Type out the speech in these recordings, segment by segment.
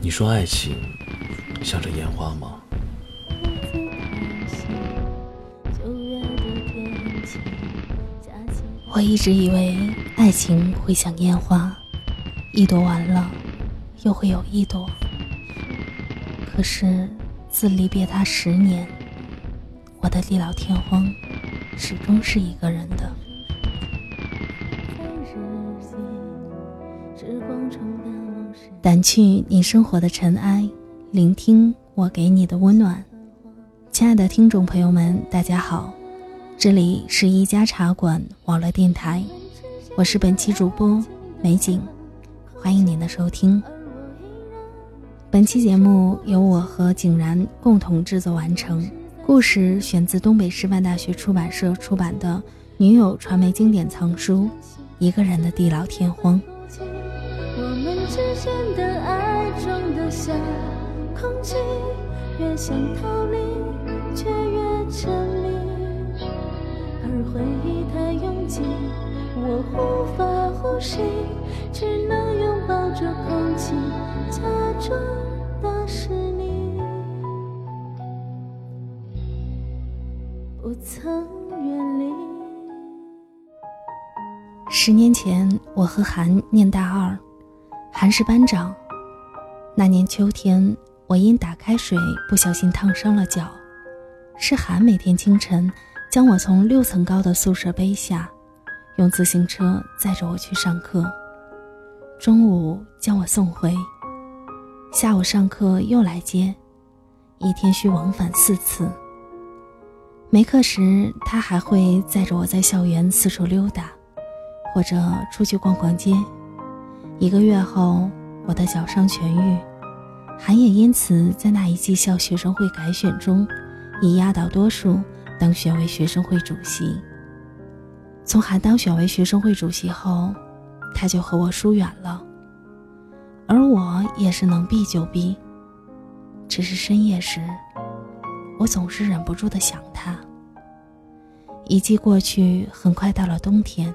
你说爱情像这烟花吗？我一直以为爱情会像烟花，一朵完了，又会有一朵。可是自离别他十年，我的地老天荒始终是一个人的。掸去你生活的尘埃，聆听我给你的温暖。亲爱的听众朋友们，大家好，这里是一家茶馆网络电台，我是本期主播美景，欢迎您的收听。本期节目由我和景然共同制作完成，故事选自东北师范大学出版社出版的《女友传媒经典藏书》，一个人的地老天荒。之间的爱装得下空气，越想逃离，却越沉迷。而回忆太拥挤，我无法呼吸，只能拥抱着空气，假装那是你，不曾远离。十年前，我和韩念大二。韩是班长。那年秋天，我因打开水不小心烫伤了脚，是韩每天清晨将我从六层高的宿舍背下，用自行车载着我去上课，中午将我送回，下午上课又来接，一天需往返四次。没课时，他还会载着我在校园四处溜达，或者出去逛逛街。一个月后，我的脚伤痊愈，韩也因此在那一季校学生会改选中，以压倒多数当选为学生会主席。从韩当选为学生会主席后，他就和我疏远了，而我也是能避就避。只是深夜时，我总是忍不住的想他。一季过去，很快到了冬天。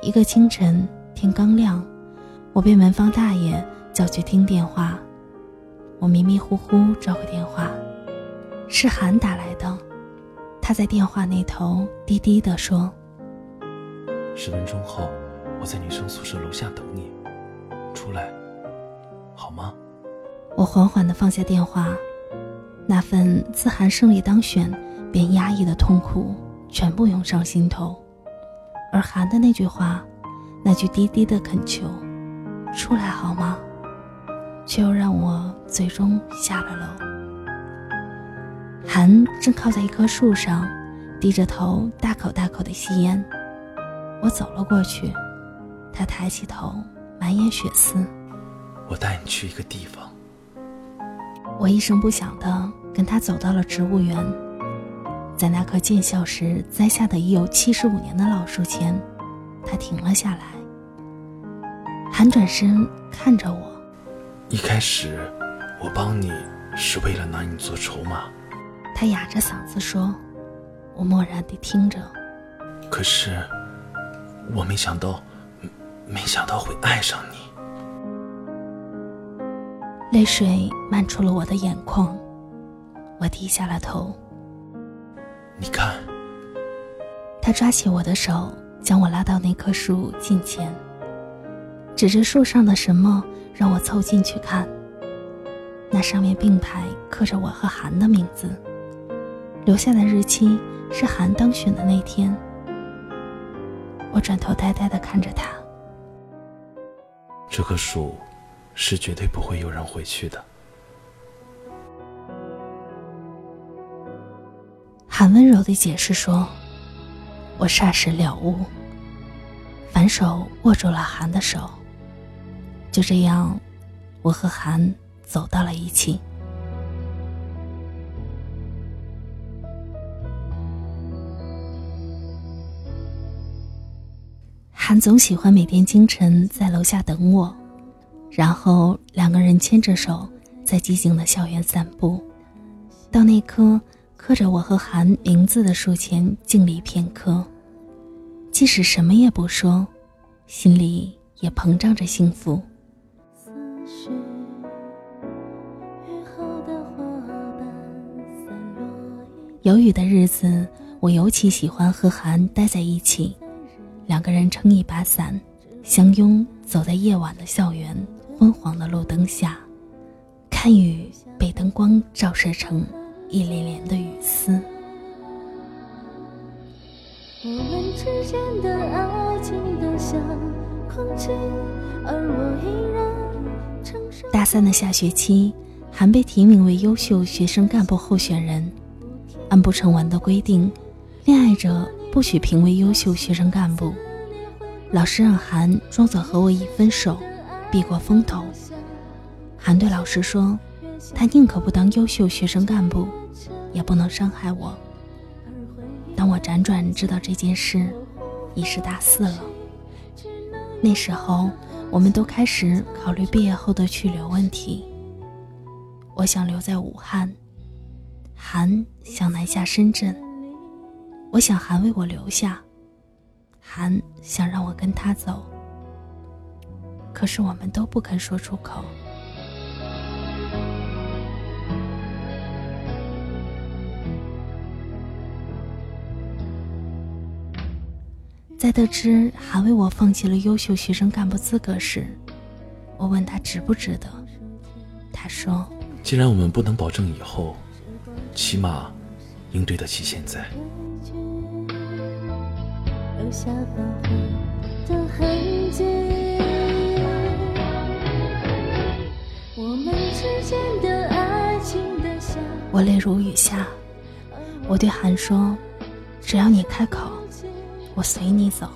一个清晨，天刚亮。我被门房大爷叫去听电话，我迷迷糊糊找个电话，是韩打来的。他在电话那头低低的说：“十分钟后，我在女生宿舍楼下等你，出来，好吗？”我缓缓的放下电话，那份自韩胜利当选便压抑的痛苦全部涌上心头，而韩的那句话，那句低低的恳求。出来好吗？却又让我最终下了楼。韩正靠在一棵树上，低着头大口大口的吸烟。我走了过去，他抬起头，满眼血丝。我带你去一个地方。我一声不响的跟他走到了植物园，在那棵建校时栽下的已有七十五年的老树前，他停了下来。韩转身看着我，一开始我帮你是为了拿你做筹码。他哑着嗓子说，我默然地听着。可是我没想到，没想到会爱上你。泪水漫出了我的眼眶，我低下了头。你看，他抓起我的手，将我拉到那棵树近前。指着树上的什么，让我凑近去看。那上面并排刻着我和韩的名字，留下的日期是韩当选的那天。我转头呆呆的看着他。这棵树，是绝对不会有人回去的。韩温柔的解释说：“我霎时了悟，反手握住了韩的手。”就这样，我和韩走到了一起。韩总喜欢每天清晨在楼下等我，然后两个人牵着手在寂静的校园散步，到那棵刻着我和韩名字的树前静立片刻，即使什么也不说，心里。也膨胀着幸福。有雨的日子，我尤其喜欢和韩待在一起，两个人撑一把伞，相拥走在夜晚的校园昏黄的路灯下，看雨被灯光照射成一连连的雨丝。我们之间的爱情都像空气，而我依然。大三的下学期，韩被提名为优秀学生干部候选人。按不成文的规定，恋爱者不许评为优秀学生干部。老师让韩装作和我已分手，避过风头。韩对老师说，他宁可不当优秀学生干部，也不能伤害我。当我辗转知道这件事，已是大四了。那时候，我们都开始考虑毕业后的去留问题。我想留在武汉，韩想南下深圳。我想韩为我留下，韩想让我跟他走。可是我们都不肯说出口。在得知韩为我放弃了优秀学生干部资格时，我问他值不值得。他说：“既然我们不能保证以后，起码应对得起现在。”我泪如雨下，我对韩说：“只要你开口。”我随你走，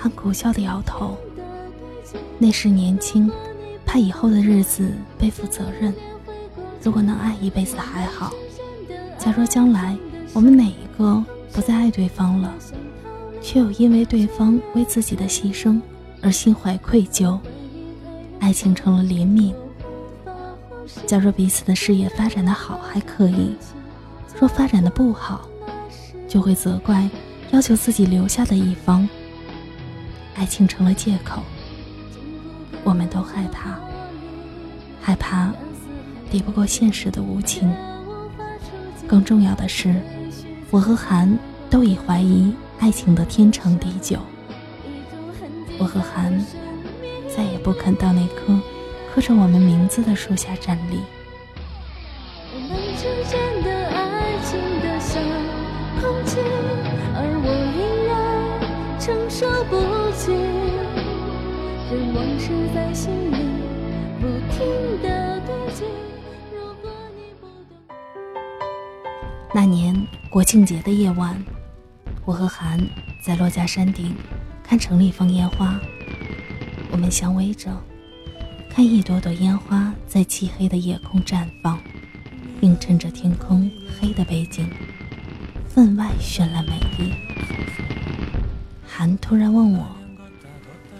他苦笑的摇头。那时年轻，怕以后的日子背负责任。如果能爱一辈子还好，假若将来我们哪一个不再爱对方了，却又因为对方为自己的牺牲而心怀愧疚，爱情成了怜悯。假若彼此的事业发展的好还可以，若发展的不好。就会责怪要求自己留下的一方，爱情成了借口。我们都害怕，害怕抵不过现实的无情。更重要的是，我和韩都已怀疑爱情的天长地久。我和韩再也不肯到那棵刻着我们名字的树下站立。我们那年国庆节的夜晚，我和韩在珞珈山顶看城里放烟花。我们相偎着，看一朵朵烟花在漆黑的夜空绽放，映衬着天空黑的背景，分外绚烂美丽。韩突然问我：“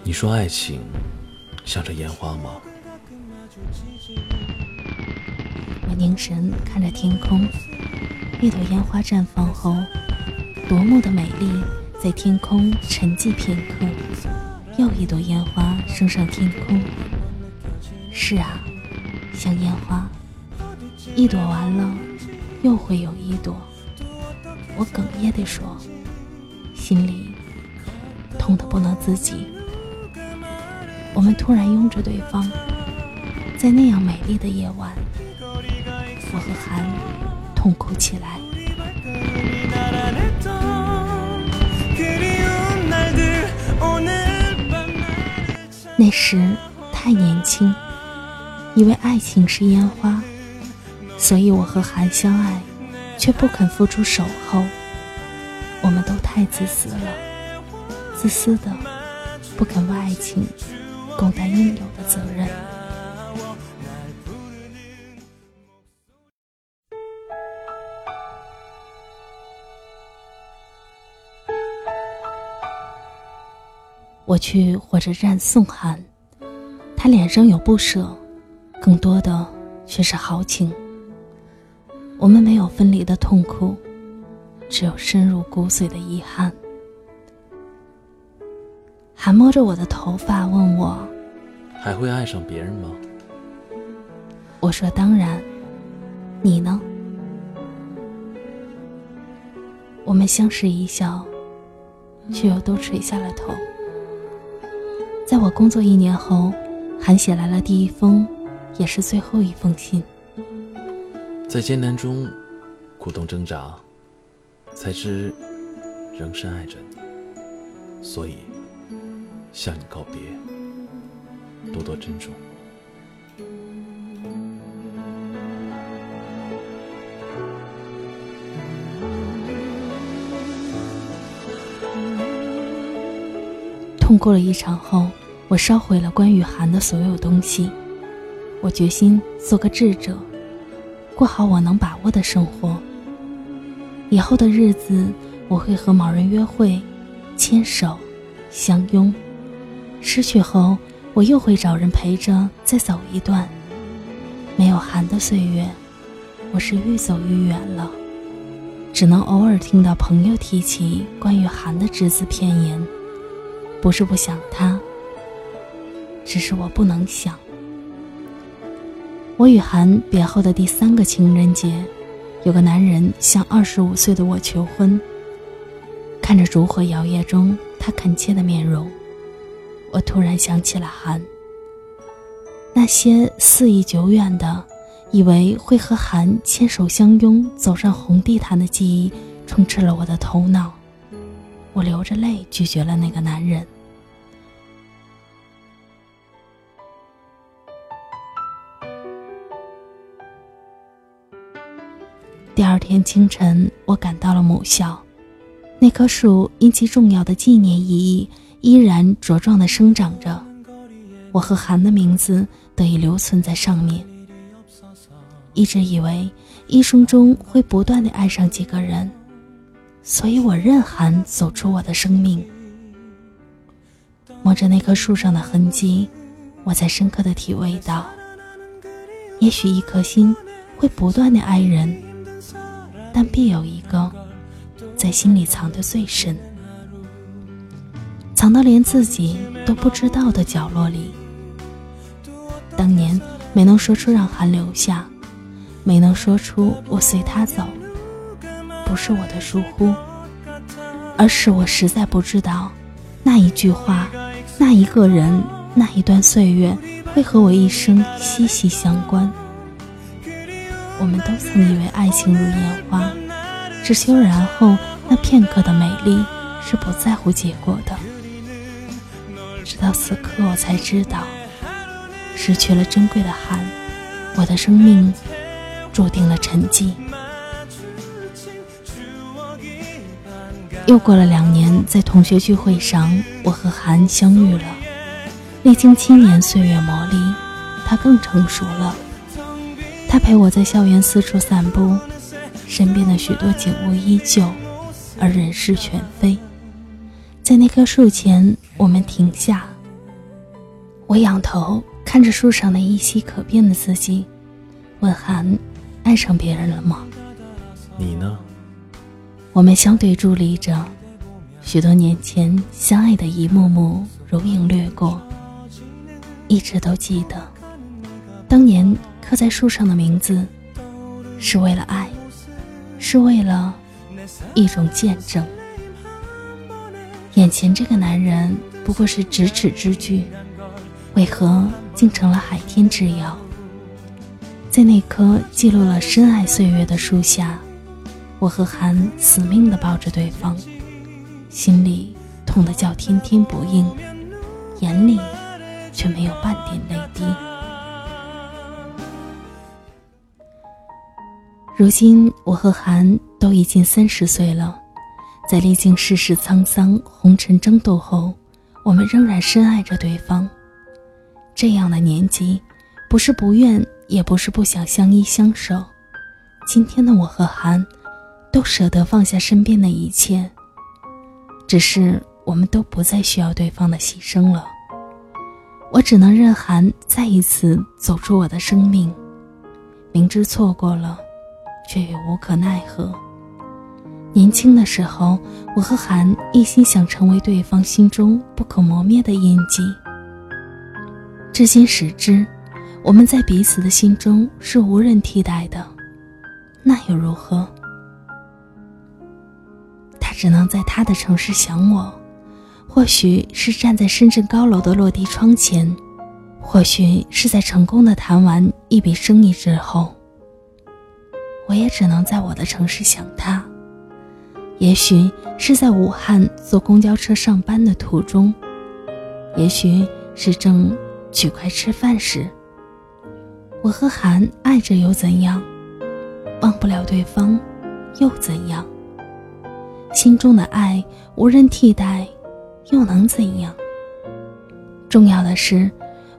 你说爱情像这烟花吗？”我凝神看着天空。一朵烟花绽放后，夺目的美丽在天空沉寂片刻，又一朵烟花升上天空。是啊，像烟花，一朵完了，又会有一朵。我哽咽地说，心里痛得不能自己。我们突然拥着对方，在那样美丽的夜晚，我和韩。痛哭起来。那时太年轻，以为爱情是烟花，所以我和韩相爱，却不肯付出守候。我们都太自私了，自私的不肯为爱情共担应有的责任。我去火车站送韩，他脸上有不舍，更多的却是豪情。我们没有分离的痛苦，只有深入骨髓的遗憾。韩摸着我的头发问我：“还会爱上别人吗？”我说：“当然。”你呢？我们相视一笑，却又都垂下了头。在我工作一年后，韩写来了第一封，也是最后一封信。在艰难中，苦痛挣扎，才知仍深爱着你。所以，向你告别，多多珍重。痛过了一场后，我烧毁了关于韩的所有东西。我决心做个智者，过好我能把握的生活。以后的日子，我会和某人约会，牵手，相拥。失去后，我又会找人陪着再走一段。没有寒的岁月，我是愈走愈远了，只能偶尔听到朋友提起关于寒的只字片言。不是不想他，只是我不能想。我与韩别后的第三个情人节，有个男人向二十五岁的我求婚。看着烛火摇曳中他恳切的面容，我突然想起了韩。那些肆意久远的，以为会和韩牵手相拥走上红地毯的记忆，充斥了我的头脑。我流着泪拒绝了那个男人。第二天清晨，我赶到了母校，那棵树因其重要的纪念意义，依然茁壮地生长着。我和韩的名字得以留存在上面。一直以为一生中会不断地爱上几个人，所以我任韩走出我的生命。摸着那棵树上的痕迹，我才深刻地体味到，也许一颗心会不断地爱人。但必有一个，在心里藏得最深，藏到连自己都不知道的角落里。当年没能说出让韩留下，没能说出我随他走，不是我的疏忽，而是我实在不知道，那一句话，那一个人，那一段岁月，会和我一生息息相关。我们都曾以为爱情如烟花，只求然后那片刻的美丽是不在乎结果的。直到此刻，我才知道，失去了珍贵的寒，我的生命注定了沉寂。又过了两年，在同学聚会上，我和韩相遇了。历经七年岁月磨砺，他更成熟了。他陪我在校园四处散步，身边的许多景物依旧，而人事全非。在那棵树前，我们停下。我仰头看着树上那依稀可辨的字迹，问韩：“爱上别人了吗？”你呢？我们相对伫立着，许多年前相爱的一幕幕如影掠过，一直都记得，当年。刻在树上的名字，是为了爱，是为了一种见证。眼前这个男人不过是咫尺之距，为何竟成了海天之遥？在那棵记录了深爱岁月的树下，我和韩死命地抱着对方，心里痛得叫天天不应，眼里却没有半点泪滴。如今我和韩都已经三十岁了，在历经世事沧桑、红尘争斗后，我们仍然深爱着对方。这样的年纪，不是不愿，也不是不想相依相守。今天的我和韩，都舍得放下身边的一切，只是我们都不再需要对方的牺牲了。我只能任韩再一次走出我的生命，明知错过了。却也无可奈何。年轻的时候，我和韩一心想成为对方心中不可磨灭的印记。至今始知，我们在彼此的心中是无人替代的，那又如何？他只能在他的城市想我，或许是站在深圳高楼的落地窗前，或许是在成功的谈完一笔生意之后。我也只能在我的城市想他。也许是在武汉坐公交车上班的途中，也许是正取快吃饭时。我和韩爱着又怎样？忘不了对方，又怎样？心中的爱无人替代，又能怎样？重要的是，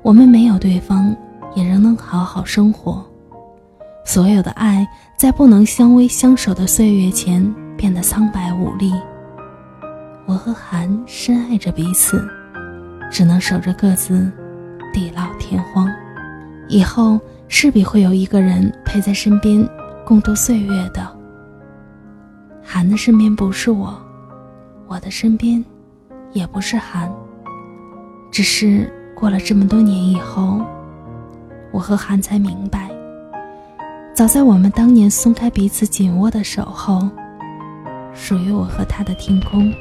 我们没有对方，也仍能好好生活。所有的爱，在不能相偎相守的岁月前，变得苍白无力。我和韩深爱着彼此，只能守着各自，地老天荒。以后势必会有一个人陪在身边，共度岁月的。韩的身边不是我，我的身边，也不是韩。只是过了这么多年以后，我和韩才明白。早在我们当年松开彼此紧握的手后，属于我和他的天空，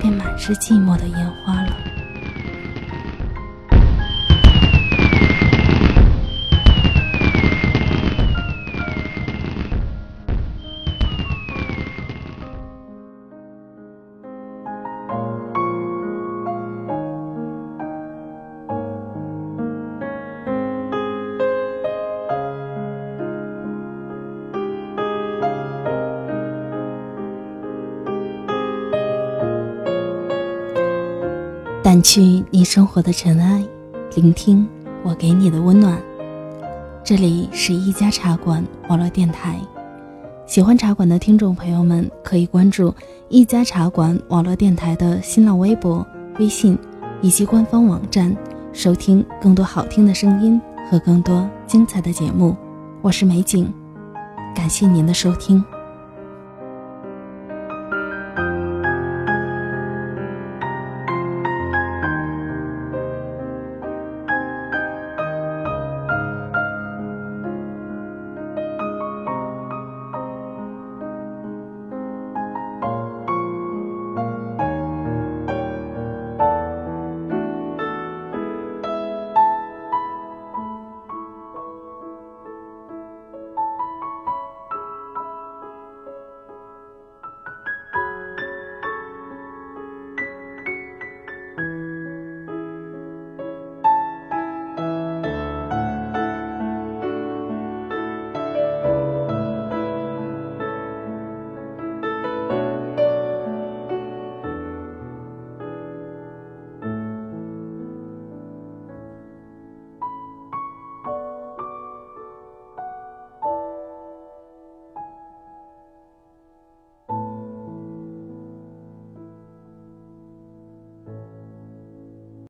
便满是寂寞的烟花了。掸去你生活的尘埃，聆听我给你的温暖。这里是一家茶馆网络电台，喜欢茶馆的听众朋友们可以关注一家茶馆网络电台的新浪微博、微信以及官方网站，收听更多好听的声音和更多精彩的节目。我是美景，感谢您的收听。